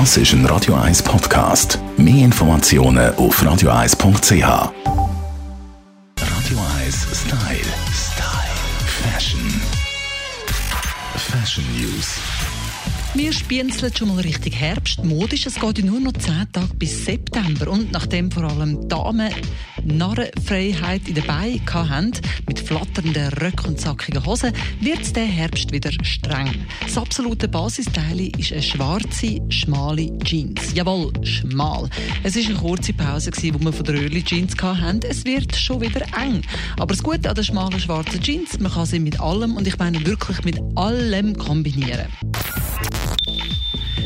Das ist ein Radio 1 Podcast. Mehr Informationen auf radio1.ch. Radio 1 Style. Style. Fashion. Fashion News. Wir spienzeln schon mal richtig Herbst. Modisch, es geht ja nur noch 10 Tage bis September. Und nachdem vor allem Damen Narrenfreiheit in den Beinen hatten, mit flatternden Röcken und sackigen Hosen, wird es diesen Herbst wieder streng. Das absolute Basisteil ist eine schwarze, schmale Jeans. Jawohl, schmal. Es war eine kurze Pause, die wir von der Early Jeans hatten. Es wird schon wieder eng. Aber das Gute an den schmalen schwarzen Jeans, man kann sie mit allem, und ich meine wirklich mit allem kombinieren.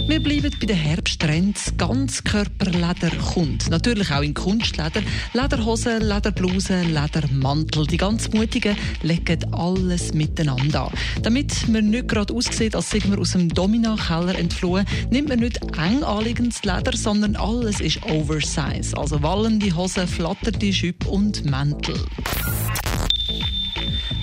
Wir bleiben bei den Herbsttrends. Ganzkörperleder kommt. Natürlich auch in Kunstleder. Lederhosen, Lederblusen, Ledermantel. Die ganz Mutigen legen alles miteinander an. Damit man nicht gerade aussieht, als seien wir aus dem Domina-Keller entflohen, nimmt man nicht eng anliegendes Leder, sondern alles ist Oversize. Also wallende Hosen, flatternde Schüppe und Mäntel.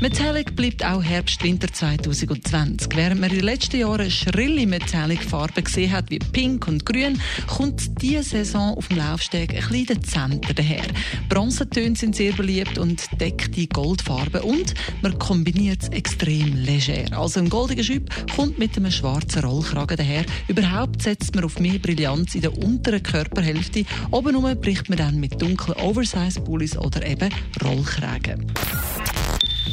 Metallic bleibt auch Herbst-Winter 2020. Während man in den letzten Jahren schrille Metallic-Farben gesehen hat, wie Pink und Grün, kommt diese Saison auf dem Laufsteg ein bisschen dezenter daher. Bronzetöne sind sehr beliebt und deckte Goldfarben und man kombiniert es extrem leger. Also ein goldiger Schüpp kommt mit einem schwarzen Rollkragen daher. Überhaupt setzt man auf mehr Brillanz in der unteren Körperhälfte. Oben bricht man dann mit dunklen Oversize-Pullis oder eben Rollkragen.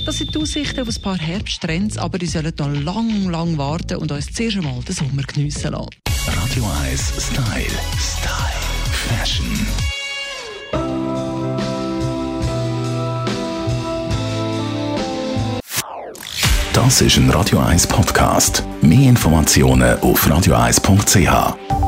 Das sind die Aussichten auf ein paar Herbsttrends, aber die sollen noch lang, lang warten und uns zuerst einmal den Sommer geniessen lassen. Radio 1 Style. Style. Fashion. Das ist ein Radio 1 Podcast. Mehr Informationen auf radio1.ch.